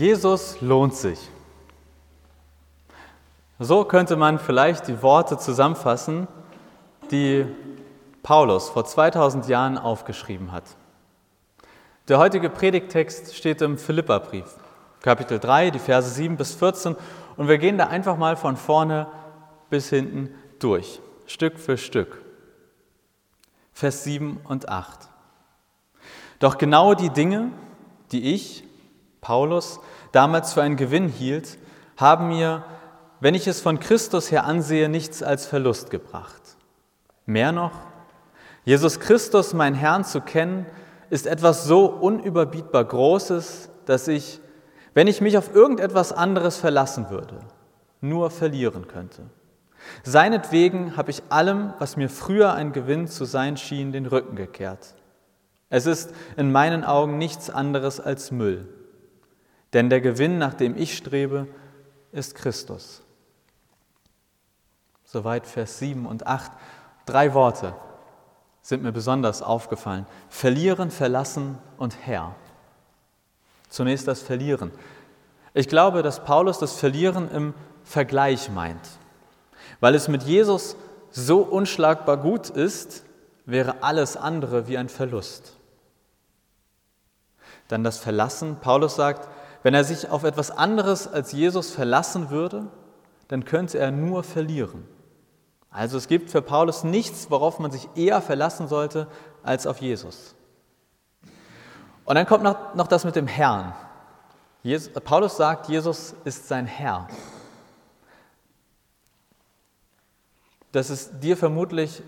Jesus lohnt sich. So könnte man vielleicht die Worte zusammenfassen, die Paulus vor 2000 Jahren aufgeschrieben hat. Der heutige Predigtext steht im Philipperbrief, Kapitel 3, die Verse 7 bis 14, und wir gehen da einfach mal von vorne bis hinten durch, Stück für Stück. Vers 7 und 8. Doch genau die Dinge, die ich, Paulus, damals für einen Gewinn hielt, haben mir, wenn ich es von Christus her ansehe, nichts als Verlust gebracht. Mehr noch, Jesus Christus, mein Herrn, zu kennen, ist etwas so unüberbietbar Großes, dass ich, wenn ich mich auf irgendetwas anderes verlassen würde, nur verlieren könnte. Seinetwegen habe ich allem, was mir früher ein Gewinn zu sein schien, den Rücken gekehrt. Es ist in meinen Augen nichts anderes als Müll. Denn der Gewinn, nach dem ich strebe, ist Christus. Soweit Vers 7 und 8. Drei Worte, sind mir besonders aufgefallen. Verlieren, verlassen und Herr. Zunächst das Verlieren. Ich glaube, dass Paulus das Verlieren im Vergleich meint. Weil es mit Jesus so unschlagbar gut ist, wäre alles andere wie ein Verlust. Dann das Verlassen. Paulus sagt, wenn er sich auf etwas anderes als Jesus verlassen würde, dann könnte er nur verlieren. Also es gibt für Paulus nichts, worauf man sich eher verlassen sollte als auf Jesus. Und dann kommt noch, noch das mit dem Herrn. Jesus, Paulus sagt, Jesus ist sein Herr. Das ist dir vermutlich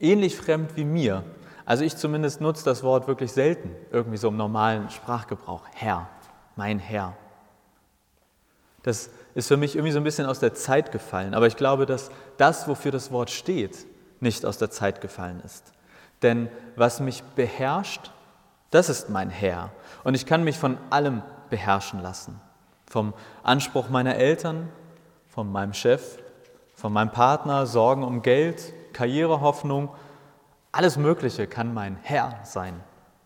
ähnlich fremd wie mir. Also ich zumindest nutze das Wort wirklich selten, irgendwie so im normalen Sprachgebrauch. Herr, mein Herr. Das ist für mich irgendwie so ein bisschen aus der Zeit gefallen. Aber ich glaube, dass das, wofür das Wort steht, nicht aus der Zeit gefallen ist. Denn was mich beherrscht, das ist mein Herr. Und ich kann mich von allem beherrschen lassen. Vom Anspruch meiner Eltern, von meinem Chef, von meinem Partner, Sorgen um Geld, Karrierehoffnung. Alles Mögliche kann mein Herr sein,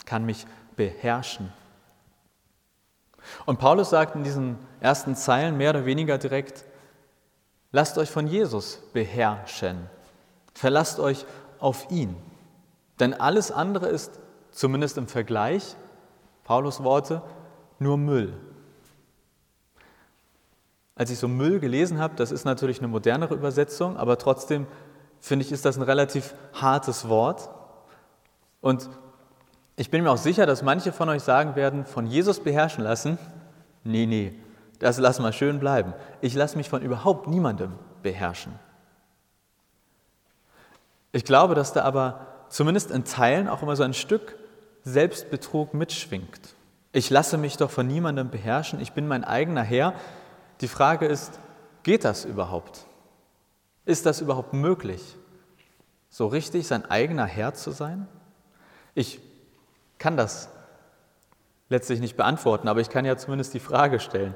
kann mich beherrschen. Und Paulus sagt in diesen ersten Zeilen mehr oder weniger direkt, lasst euch von Jesus beherrschen, verlasst euch auf ihn. Denn alles andere ist, zumindest im Vergleich, Paulus Worte, nur Müll. Als ich so Müll gelesen habe, das ist natürlich eine modernere Übersetzung, aber trotzdem finde ich, ist das ein relativ hartes Wort. Und ich bin mir auch sicher, dass manche von euch sagen werden, von Jesus beherrschen lassen. Nee, nee, das lass mal schön bleiben. Ich lasse mich von überhaupt niemandem beherrschen. Ich glaube, dass da aber zumindest in Teilen auch immer so ein Stück Selbstbetrug mitschwingt. Ich lasse mich doch von niemandem beherrschen, ich bin mein eigener Herr. Die Frage ist, geht das überhaupt? Ist das überhaupt möglich, so richtig sein eigener Herr zu sein? Ich kann das letztlich nicht beantworten, aber ich kann ja zumindest die Frage stellen.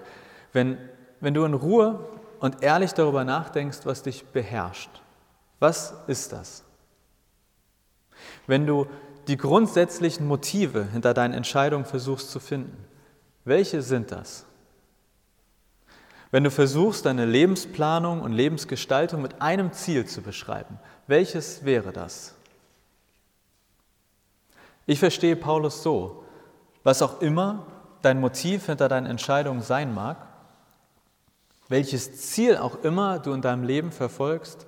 Wenn, wenn du in Ruhe und ehrlich darüber nachdenkst, was dich beherrscht, was ist das? Wenn du die grundsätzlichen Motive hinter deinen Entscheidungen versuchst zu finden, welche sind das? Wenn du versuchst, deine Lebensplanung und Lebensgestaltung mit einem Ziel zu beschreiben, welches wäre das? Ich verstehe Paulus so, was auch immer dein Motiv hinter deinen Entscheidungen sein mag, welches Ziel auch immer du in deinem Leben verfolgst,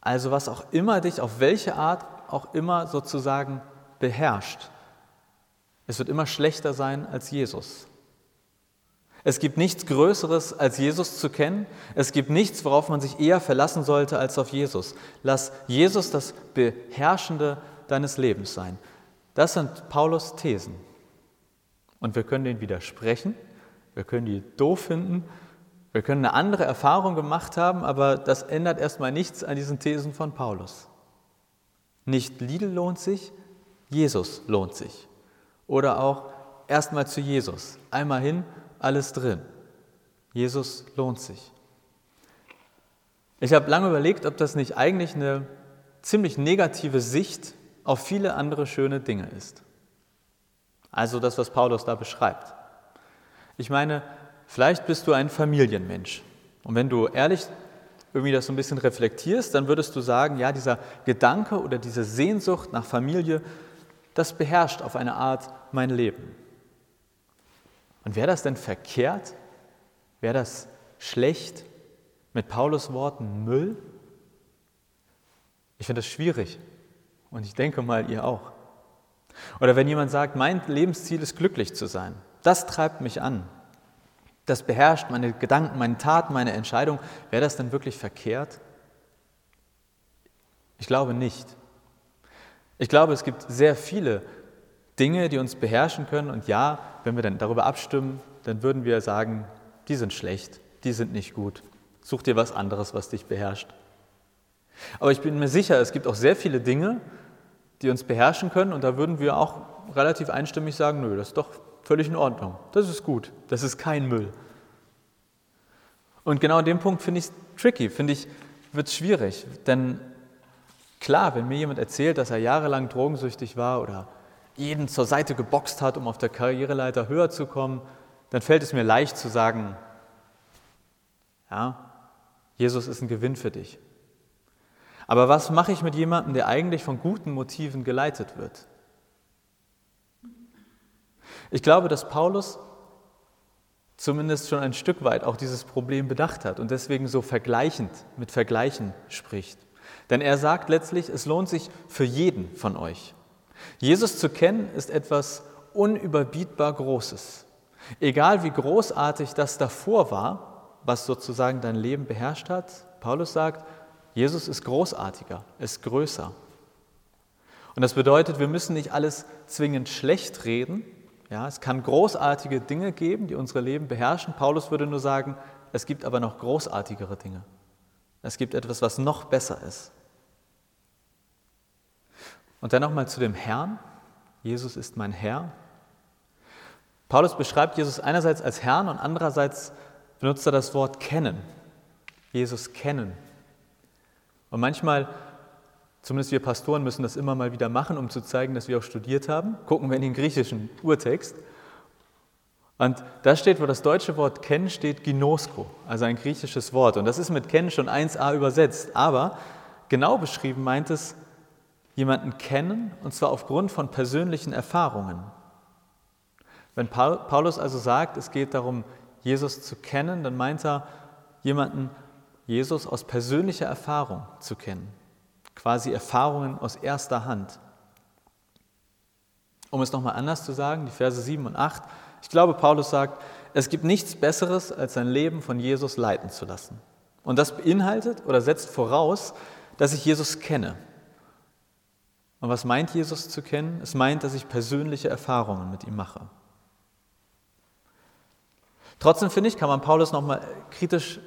also was auch immer dich auf welche Art auch immer sozusagen beherrscht, es wird immer schlechter sein als Jesus. Es gibt nichts Größeres, als Jesus zu kennen. Es gibt nichts, worauf man sich eher verlassen sollte, als auf Jesus. Lass Jesus das Beherrschende deines Lebens sein. Das sind Paulus Thesen. Und wir können denen widersprechen, wir können die doof finden, wir können eine andere Erfahrung gemacht haben, aber das ändert erstmal nichts an diesen Thesen von Paulus. Nicht Lidl lohnt sich, Jesus lohnt sich. Oder auch erstmal zu Jesus. Einmal hin, alles drin. Jesus lohnt sich. Ich habe lange überlegt, ob das nicht eigentlich eine ziemlich negative Sicht auf viele andere schöne Dinge ist. Also das, was Paulus da beschreibt. Ich meine, vielleicht bist du ein Familienmensch. Und wenn du ehrlich irgendwie das so ein bisschen reflektierst, dann würdest du sagen, ja, dieser Gedanke oder diese Sehnsucht nach Familie, das beherrscht auf eine Art mein Leben. Und wäre das denn verkehrt? Wäre das schlecht? Mit Paulus Worten Müll? Ich finde das schwierig. Und ich denke mal, ihr auch. Oder wenn jemand sagt, mein Lebensziel ist glücklich zu sein, das treibt mich an, das beherrscht meine Gedanken, meine Taten, meine Entscheidung, wäre das denn wirklich verkehrt? Ich glaube nicht. Ich glaube, es gibt sehr viele Dinge, die uns beherrschen können. Und ja, wenn wir dann darüber abstimmen, dann würden wir sagen, die sind schlecht, die sind nicht gut. Such dir was anderes, was dich beherrscht. Aber ich bin mir sicher, es gibt auch sehr viele Dinge, die uns beherrschen können. Und da würden wir auch relativ einstimmig sagen, nö, das ist doch völlig in Ordnung. Das ist gut. Das ist kein Müll. Und genau an dem Punkt finde ich es tricky, finde ich, wird es schwierig. Denn klar, wenn mir jemand erzählt, dass er jahrelang drogensüchtig war oder jeden zur Seite geboxt hat, um auf der Karriereleiter höher zu kommen, dann fällt es mir leicht zu sagen, ja, Jesus ist ein Gewinn für dich. Aber was mache ich mit jemandem, der eigentlich von guten Motiven geleitet wird? Ich glaube, dass Paulus zumindest schon ein Stück weit auch dieses Problem bedacht hat und deswegen so vergleichend mit Vergleichen spricht. Denn er sagt letztlich, es lohnt sich für jeden von euch. Jesus zu kennen ist etwas unüberbietbar Großes. Egal wie großartig das davor war, was sozusagen dein Leben beherrscht hat, Paulus sagt, Jesus ist großartiger, ist größer. Und das bedeutet, wir müssen nicht alles zwingend schlecht reden. Ja, es kann großartige Dinge geben, die unsere Leben beherrschen. Paulus würde nur sagen, es gibt aber noch großartigere Dinge. Es gibt etwas, was noch besser ist. Und dann nochmal zu dem Herrn. Jesus ist mein Herr. Paulus beschreibt Jesus einerseits als Herrn und andererseits benutzt er das Wort kennen. Jesus kennen. Und manchmal, zumindest wir Pastoren müssen das immer mal wieder machen, um zu zeigen, dass wir auch studiert haben. Gucken wir in den griechischen Urtext. Und da steht, wo das deutsche Wort kennen steht, ginosko, also ein griechisches Wort. Und das ist mit kennen schon 1a übersetzt. Aber genau beschrieben meint es, jemanden kennen, und zwar aufgrund von persönlichen Erfahrungen. Wenn Paulus also sagt, es geht darum, Jesus zu kennen, dann meint er, jemanden Jesus aus persönlicher Erfahrung zu kennen, quasi Erfahrungen aus erster Hand. Um es nochmal anders zu sagen, die Verse 7 und 8, ich glaube, Paulus sagt, es gibt nichts Besseres, als sein Leben von Jesus leiten zu lassen. Und das beinhaltet oder setzt voraus, dass ich Jesus kenne. Und was meint Jesus zu kennen? Es meint, dass ich persönliche Erfahrungen mit ihm mache. Trotzdem finde ich, kann man Paulus nochmal kritisch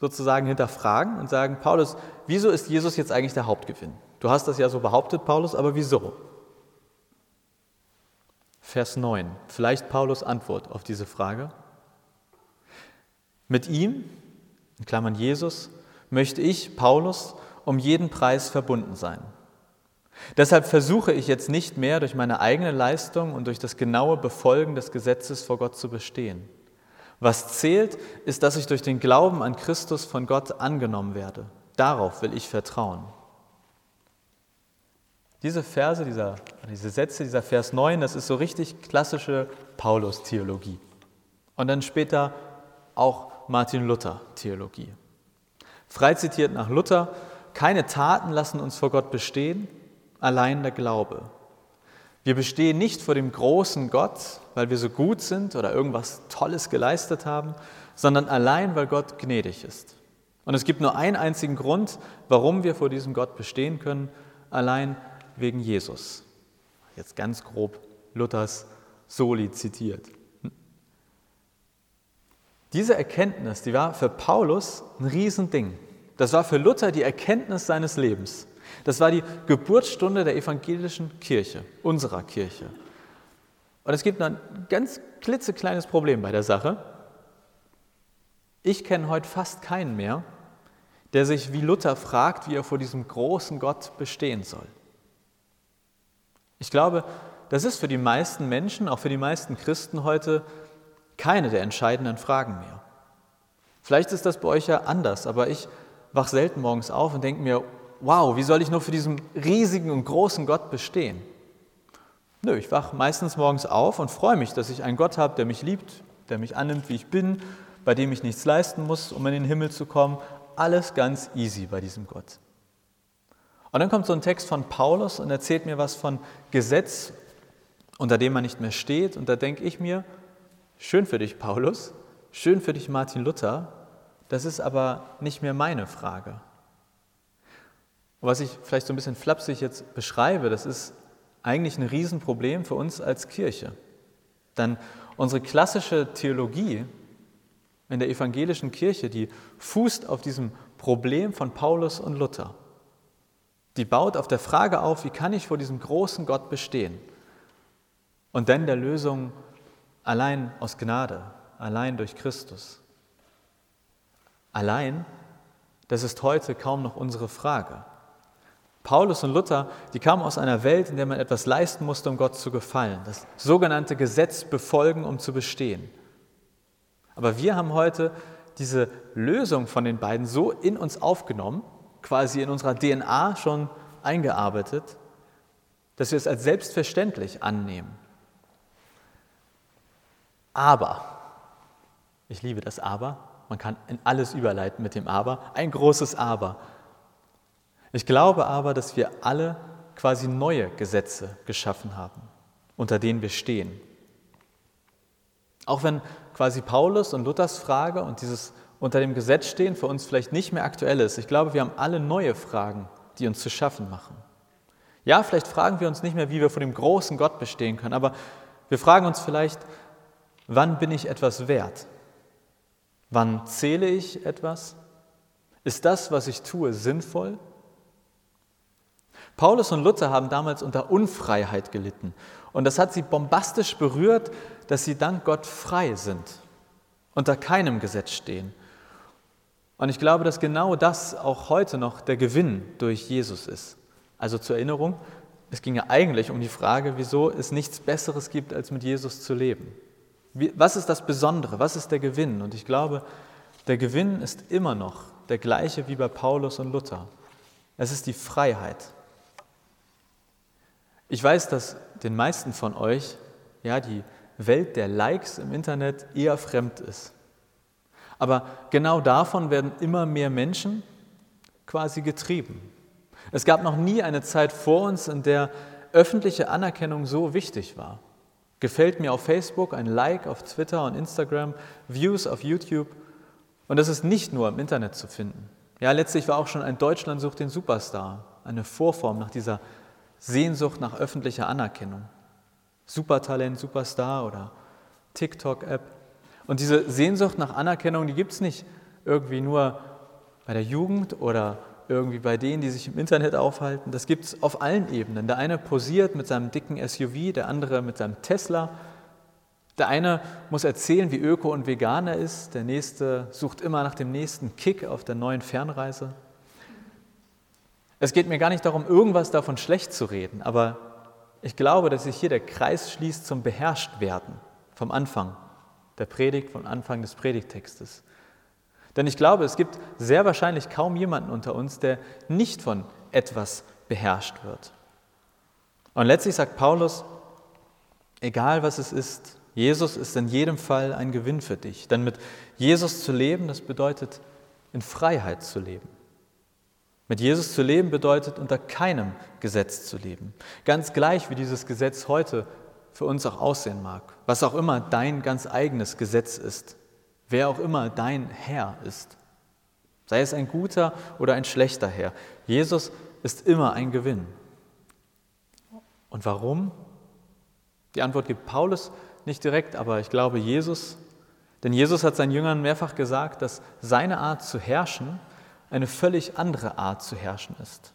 sozusagen hinterfragen und sagen, Paulus, wieso ist Jesus jetzt eigentlich der Hauptgewinn? Du hast das ja so behauptet, Paulus, aber wieso? Vers 9, vielleicht Paulus Antwort auf diese Frage. Mit ihm, in Klammern Jesus, möchte ich, Paulus, um jeden Preis verbunden sein. Deshalb versuche ich jetzt nicht mehr durch meine eigene Leistung und durch das genaue Befolgen des Gesetzes vor Gott zu bestehen. Was zählt, ist, dass ich durch den Glauben an Christus von Gott angenommen werde. Darauf will ich vertrauen. Diese Verse, dieser, diese Sätze, dieser Vers 9, das ist so richtig klassische Paulus-Theologie. Und dann später auch Martin Luther-Theologie. Frei zitiert nach Luther, keine Taten lassen uns vor Gott bestehen, allein der Glaube. Wir bestehen nicht vor dem großen Gott, weil wir so gut sind oder irgendwas Tolles geleistet haben, sondern allein, weil Gott gnädig ist. Und es gibt nur einen einzigen Grund, warum wir vor diesem Gott bestehen können, allein wegen Jesus. Jetzt ganz grob Luthers Soli zitiert. Diese Erkenntnis, die war für Paulus ein Riesending. Das war für Luther die Erkenntnis seines Lebens. Das war die Geburtsstunde der evangelischen Kirche, unserer Kirche. Und es gibt ein ganz klitzekleines Problem bei der Sache. Ich kenne heute fast keinen mehr, der sich wie Luther fragt, wie er vor diesem großen Gott bestehen soll. Ich glaube, das ist für die meisten Menschen, auch für die meisten Christen heute, keine der entscheidenden Fragen mehr. Vielleicht ist das bei euch ja anders, aber ich wach selten morgens auf und denke mir, wow, wie soll ich nur für diesen riesigen und großen Gott bestehen? Nö, ich wach meistens morgens auf und freue mich, dass ich einen Gott habe, der mich liebt, der mich annimmt, wie ich bin, bei dem ich nichts leisten muss, um in den Himmel zu kommen. Alles ganz easy bei diesem Gott. Und dann kommt so ein Text von Paulus und erzählt mir was von Gesetz, unter dem man nicht mehr steht. Und da denke ich mir, schön für dich, Paulus, schön für dich, Martin Luther, das ist aber nicht mehr meine Frage. Was ich vielleicht so ein bisschen flapsig jetzt beschreibe, das ist eigentlich ein Riesenproblem für uns als Kirche. Denn unsere klassische Theologie in der evangelischen Kirche, die fußt auf diesem Problem von Paulus und Luther. Die baut auf der Frage auf, wie kann ich vor diesem großen Gott bestehen? Und dann der Lösung allein aus Gnade, allein durch Christus. Allein, das ist heute kaum noch unsere Frage. Paulus und Luther, die kamen aus einer Welt, in der man etwas leisten musste, um Gott zu gefallen. Das sogenannte Gesetz befolgen, um zu bestehen. Aber wir haben heute diese Lösung von den beiden so in uns aufgenommen, quasi in unserer DNA schon eingearbeitet, dass wir es als selbstverständlich annehmen. Aber, ich liebe das Aber, man kann in alles überleiten mit dem Aber, ein großes Aber. Ich glaube aber, dass wir alle quasi neue Gesetze geschaffen haben, unter denen wir stehen. Auch wenn quasi Paulus und Luthers Frage und dieses unter dem Gesetz stehen für uns vielleicht nicht mehr aktuell ist. Ich glaube, wir haben alle neue Fragen, die uns zu schaffen machen. Ja, vielleicht fragen wir uns nicht mehr, wie wir vor dem großen Gott bestehen können, aber wir fragen uns vielleicht, wann bin ich etwas wert? Wann zähle ich etwas? Ist das, was ich tue, sinnvoll? Paulus und Luther haben damals unter Unfreiheit gelitten. Und das hat sie bombastisch berührt, dass sie dank Gott frei sind, unter keinem Gesetz stehen. Und ich glaube, dass genau das auch heute noch der Gewinn durch Jesus ist. Also zur Erinnerung, es ging ja eigentlich um die Frage, wieso es nichts Besseres gibt, als mit Jesus zu leben. Was ist das Besondere? Was ist der Gewinn? Und ich glaube, der Gewinn ist immer noch der gleiche wie bei Paulus und Luther. Es ist die Freiheit. Ich weiß, dass den meisten von euch ja, die Welt der Likes im Internet eher fremd ist. Aber genau davon werden immer mehr Menschen quasi getrieben. Es gab noch nie eine Zeit vor uns, in der öffentliche Anerkennung so wichtig war. Gefällt mir auf Facebook, ein Like auf Twitter und Instagram, Views auf YouTube. Und das ist nicht nur im Internet zu finden. Ja, letztlich war auch schon ein Deutschland sucht den Superstar eine Vorform nach dieser Sehnsucht nach öffentlicher Anerkennung. Supertalent, Superstar oder TikTok-App. Und diese Sehnsucht nach Anerkennung, die gibt es nicht irgendwie nur bei der Jugend oder irgendwie bei denen, die sich im Internet aufhalten. Das gibt es auf allen Ebenen. Der eine posiert mit seinem dicken SUV, der andere mit seinem Tesla. Der eine muss erzählen, wie öko und vegan er ist. Der nächste sucht immer nach dem nächsten Kick auf der neuen Fernreise. Es geht mir gar nicht darum, irgendwas davon schlecht zu reden, aber ich glaube, dass sich hier der Kreis schließt zum Beherrschtwerden vom Anfang der Predigt, vom Anfang des Predigtextes. Denn ich glaube, es gibt sehr wahrscheinlich kaum jemanden unter uns, der nicht von etwas beherrscht wird. Und letztlich sagt Paulus, egal was es ist, Jesus ist in jedem Fall ein Gewinn für dich. Denn mit Jesus zu leben, das bedeutet in Freiheit zu leben. Mit Jesus zu leben bedeutet unter keinem Gesetz zu leben. Ganz gleich, wie dieses Gesetz heute für uns auch aussehen mag. Was auch immer dein ganz eigenes Gesetz ist. Wer auch immer dein Herr ist. Sei es ein guter oder ein schlechter Herr. Jesus ist immer ein Gewinn. Und warum? Die Antwort gibt Paulus nicht direkt, aber ich glaube Jesus. Denn Jesus hat seinen Jüngern mehrfach gesagt, dass seine Art zu herrschen eine völlig andere Art zu herrschen ist.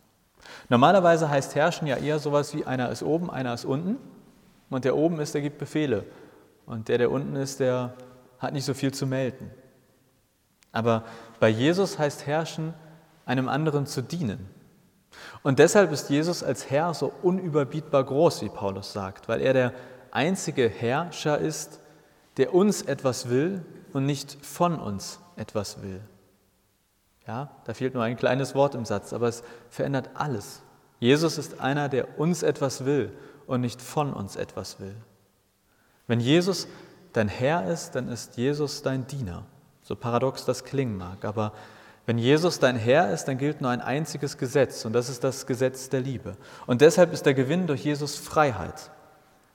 Normalerweise heißt herrschen ja eher sowas wie einer ist oben, einer ist unten. Und der oben ist, der gibt Befehle. Und der, der unten ist, der hat nicht so viel zu melden. Aber bei Jesus heißt herrschen, einem anderen zu dienen. Und deshalb ist Jesus als Herr so unüberbietbar groß, wie Paulus sagt, weil er der einzige Herrscher ist, der uns etwas will und nicht von uns etwas will. Ja, da fehlt nur ein kleines Wort im Satz, aber es verändert alles. Jesus ist einer, der uns etwas will und nicht von uns etwas will. Wenn Jesus dein Herr ist, dann ist Jesus dein Diener. So paradox das klingen mag, aber wenn Jesus dein Herr ist, dann gilt nur ein einziges Gesetz und das ist das Gesetz der Liebe. Und deshalb ist der Gewinn durch Jesus Freiheit,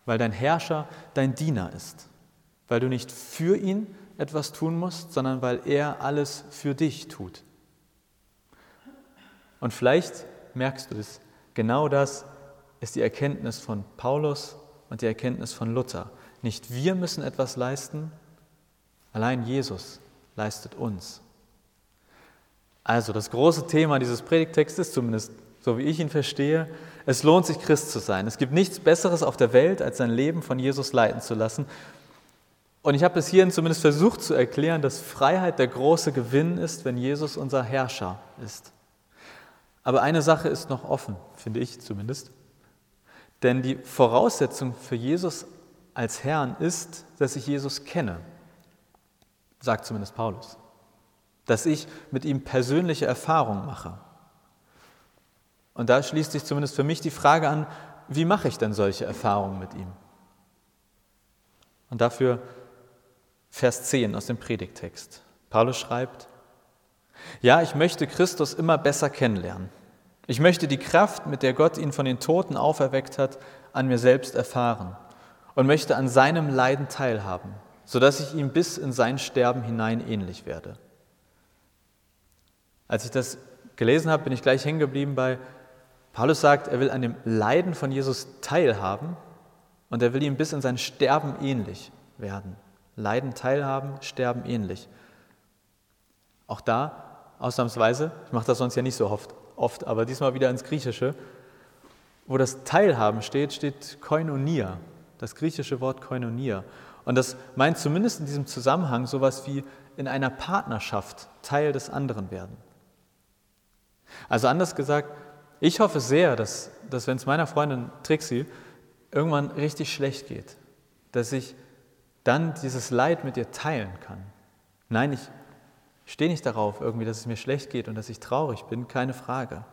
weil dein Herrscher dein Diener ist, weil du nicht für ihn etwas tun musst, sondern weil er alles für dich tut. Und vielleicht merkst du es, genau das ist die Erkenntnis von Paulus und die Erkenntnis von Luther. Nicht wir müssen etwas leisten, allein Jesus leistet uns. Also das große Thema dieses Predigtextes, zumindest so wie ich ihn verstehe, es lohnt sich Christ zu sein. Es gibt nichts Besseres auf der Welt, als sein Leben von Jesus leiten zu lassen. Und ich habe bis hierhin zumindest versucht zu erklären, dass Freiheit der große Gewinn ist, wenn Jesus unser Herrscher ist. Aber eine Sache ist noch offen, finde ich zumindest. Denn die Voraussetzung für Jesus als Herrn ist, dass ich Jesus kenne, sagt zumindest Paulus dass ich mit ihm persönliche Erfahrungen mache. Und da schließt sich zumindest für mich die Frage an, wie mache ich denn solche Erfahrungen mit ihm? Und dafür Vers 10 aus dem Predigtext. Paulus schreibt, ja, ich möchte Christus immer besser kennenlernen. Ich möchte die Kraft, mit der Gott ihn von den Toten auferweckt hat, an mir selbst erfahren und möchte an seinem Leiden teilhaben, sodass ich ihm bis in sein Sterben hinein ähnlich werde. Als ich das gelesen habe, bin ich gleich hängen geblieben bei, Paulus sagt, er will an dem Leiden von Jesus teilhaben und er will ihm bis in sein Sterben ähnlich werden. Leiden teilhaben, sterben ähnlich. Auch da, ausnahmsweise, ich mache das sonst ja nicht so oft, oft, aber diesmal wieder ins Griechische, wo das Teilhaben steht, steht Koinonia, das griechische Wort Koinonia. Und das meint zumindest in diesem Zusammenhang sowas wie in einer Partnerschaft Teil des anderen werden. Also anders gesagt, ich hoffe sehr, dass, dass wenn es meiner Freundin Trixie irgendwann richtig schlecht geht, dass ich dann dieses Leid mit ihr teilen kann. Nein, ich stehe nicht darauf, irgendwie, dass es mir schlecht geht und dass ich traurig bin, keine Frage.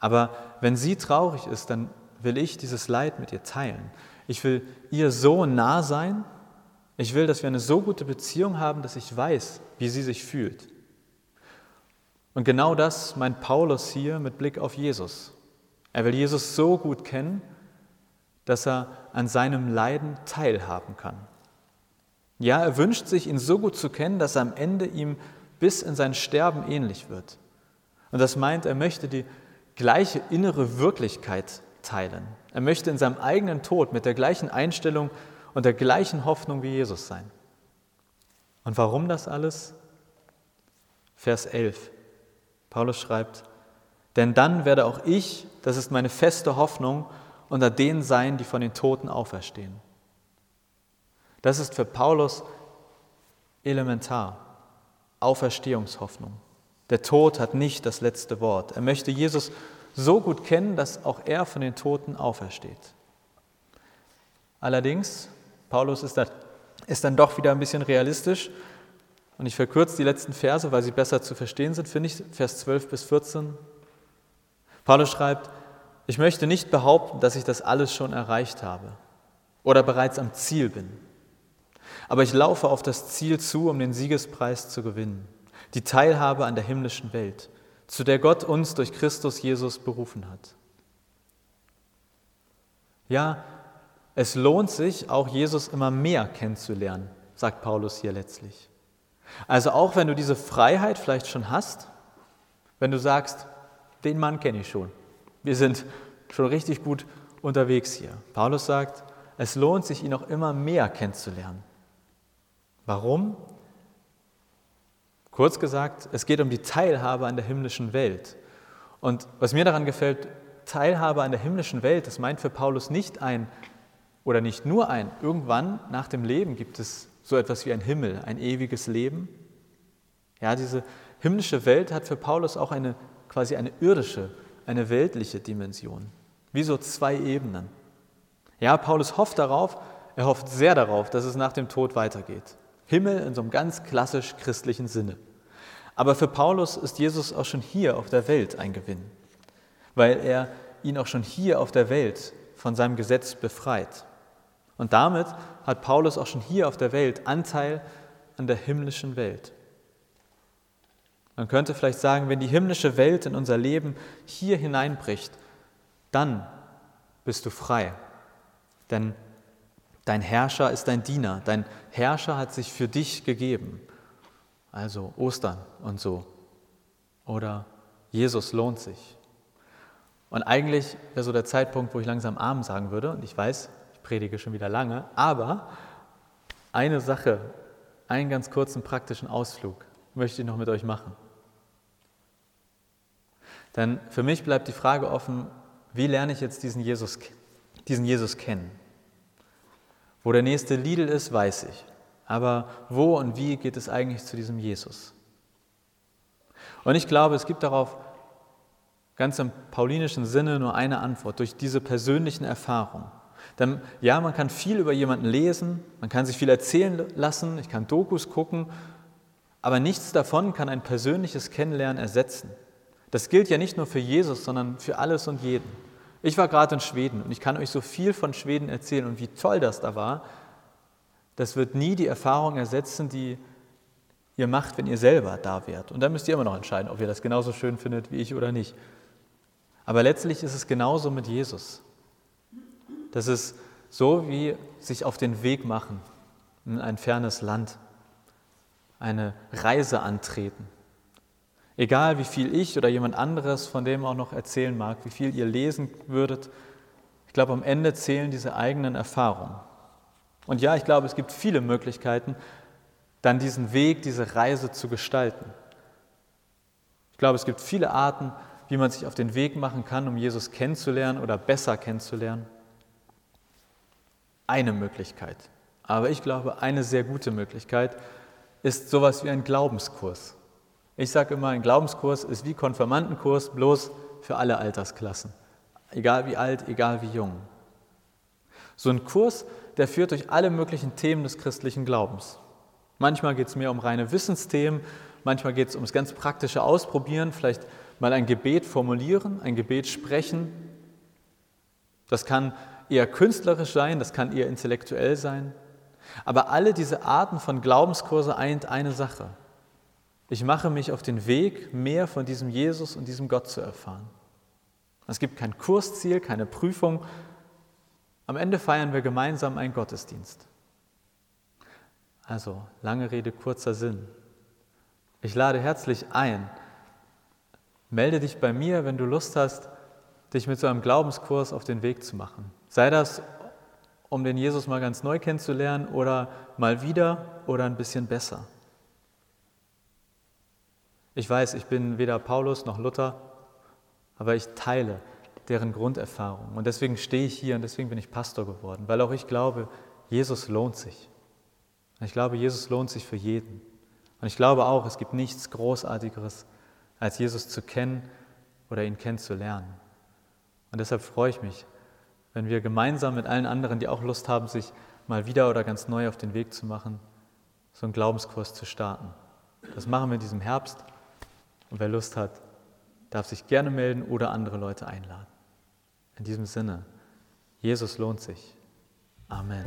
Aber wenn sie traurig ist, dann will ich dieses Leid mit ihr teilen. Ich will ihr so nah sein. Ich will, dass wir eine so gute Beziehung haben, dass ich weiß, wie sie sich fühlt. Und genau das meint Paulus hier mit Blick auf Jesus. Er will Jesus so gut kennen, dass er an seinem Leiden teilhaben kann. Ja, er wünscht sich, ihn so gut zu kennen, dass er am Ende ihm bis in sein Sterben ähnlich wird. Und das meint, er möchte die gleiche innere Wirklichkeit teilen. Er möchte in seinem eigenen Tod mit der gleichen Einstellung und der gleichen Hoffnung wie Jesus sein. Und warum das alles? Vers 11. Paulus schreibt, denn dann werde auch ich, das ist meine feste Hoffnung, unter denen sein, die von den Toten auferstehen. Das ist für Paulus elementar. Auferstehungshoffnung. Der Tod hat nicht das letzte Wort. Er möchte Jesus so gut kennen, dass auch er von den Toten aufersteht. Allerdings, Paulus ist, da, ist dann doch wieder ein bisschen realistisch und ich verkürze die letzten Verse, weil sie besser zu verstehen sind, finde ich, Vers 12 bis 14. Paulus schreibt, ich möchte nicht behaupten, dass ich das alles schon erreicht habe oder bereits am Ziel bin. Aber ich laufe auf das Ziel zu, um den Siegespreis zu gewinnen, die Teilhabe an der himmlischen Welt, zu der Gott uns durch Christus Jesus berufen hat. Ja, es lohnt sich, auch Jesus immer mehr kennenzulernen, sagt Paulus hier letztlich. Also auch wenn du diese Freiheit vielleicht schon hast, wenn du sagst, den Mann kenne ich schon, wir sind schon richtig gut unterwegs hier. Paulus sagt, es lohnt sich, ihn auch immer mehr kennenzulernen. Warum? Kurz gesagt, es geht um die Teilhabe an der himmlischen Welt. Und was mir daran gefällt, Teilhabe an der himmlischen Welt, das meint für Paulus nicht ein oder nicht nur ein, irgendwann nach dem Leben gibt es so etwas wie ein Himmel, ein ewiges Leben. Ja, diese himmlische Welt hat für Paulus auch eine quasi eine irdische, eine weltliche Dimension, wie so zwei Ebenen. Ja, Paulus hofft darauf, Er hofft sehr darauf, dass es nach dem Tod weitergeht. Himmel in so einem ganz klassisch christlichen Sinne. Aber für Paulus ist Jesus auch schon hier auf der Welt ein Gewinn, weil er ihn auch schon hier auf der Welt von seinem Gesetz befreit. Und damit hat Paulus auch schon hier auf der Welt Anteil an der himmlischen Welt. Man könnte vielleicht sagen, wenn die himmlische Welt in unser Leben hier hineinbricht, dann bist du frei. Denn dein Herrscher ist dein Diener. Dein Herrscher hat sich für dich gegeben. Also Ostern und so. Oder Jesus lohnt sich. Und eigentlich wäre so der Zeitpunkt, wo ich langsam Arm sagen würde. Und ich weiß, ich predige schon wieder lange. Aber eine Sache, einen ganz kurzen praktischen Ausflug möchte ich noch mit euch machen. Denn für mich bleibt die Frage offen, wie lerne ich jetzt diesen Jesus, diesen Jesus kennen? Wo der nächste Lidl ist, weiß ich. Aber wo und wie geht es eigentlich zu diesem Jesus? Und ich glaube, es gibt darauf ganz im paulinischen Sinne nur eine Antwort, durch diese persönlichen Erfahrungen. Denn ja, man kann viel über jemanden lesen, man kann sich viel erzählen lassen, ich kann Dokus gucken, aber nichts davon kann ein persönliches Kennenlernen ersetzen. Das gilt ja nicht nur für Jesus, sondern für alles und jeden. Ich war gerade in Schweden und ich kann euch so viel von Schweden erzählen und wie toll das da war. Das wird nie die Erfahrung ersetzen, die ihr macht, wenn ihr selber da wärt. Und dann müsst ihr immer noch entscheiden, ob ihr das genauso schön findet wie ich oder nicht. Aber letztlich ist es genauso mit Jesus. Das ist so wie sich auf den Weg machen in ein fernes Land, eine Reise antreten. Egal wie viel ich oder jemand anderes von dem auch noch erzählen mag, wie viel ihr lesen würdet, ich glaube, am Ende zählen diese eigenen Erfahrungen. Und ja, ich glaube, es gibt viele Möglichkeiten, dann diesen Weg, diese Reise zu gestalten. Ich glaube, es gibt viele Arten, wie man sich auf den Weg machen kann, um Jesus kennenzulernen oder besser kennenzulernen. Eine Möglichkeit, aber ich glaube, eine sehr gute Möglichkeit ist sowas wie ein Glaubenskurs. Ich sage immer, ein Glaubenskurs ist wie Konfirmandenkurs, bloß für alle Altersklassen. Egal wie alt, egal wie jung. So ein Kurs, der führt durch alle möglichen Themen des christlichen Glaubens. Manchmal geht es mehr um reine Wissensthemen, manchmal geht es ums ganz praktische Ausprobieren, vielleicht mal ein Gebet formulieren, ein Gebet sprechen. Das kann eher künstlerisch sein, das kann eher intellektuell sein. Aber alle diese Arten von Glaubenskurse eint eine Sache. Ich mache mich auf den Weg, mehr von diesem Jesus und diesem Gott zu erfahren. Es gibt kein Kursziel, keine Prüfung. Am Ende feiern wir gemeinsam einen Gottesdienst. Also, lange Rede, kurzer Sinn. Ich lade herzlich ein. Melde dich bei mir, wenn du Lust hast, dich mit so einem Glaubenskurs auf den Weg zu machen. Sei das, um den Jesus mal ganz neu kennenzulernen oder mal wieder oder ein bisschen besser. Ich weiß, ich bin weder Paulus noch Luther, aber ich teile deren Grunderfahrung. Und deswegen stehe ich hier und deswegen bin ich Pastor geworden, weil auch ich glaube, Jesus lohnt sich. Ich glaube, Jesus lohnt sich für jeden. Und ich glaube auch, es gibt nichts Großartigeres, als Jesus zu kennen oder ihn kennenzulernen. Und deshalb freue ich mich, wenn wir gemeinsam mit allen anderen, die auch Lust haben, sich mal wieder oder ganz neu auf den Weg zu machen, so einen Glaubenskurs zu starten. Das machen wir in diesem Herbst. Und wer Lust hat, darf sich gerne melden oder andere Leute einladen. In diesem Sinne, Jesus lohnt sich. Amen.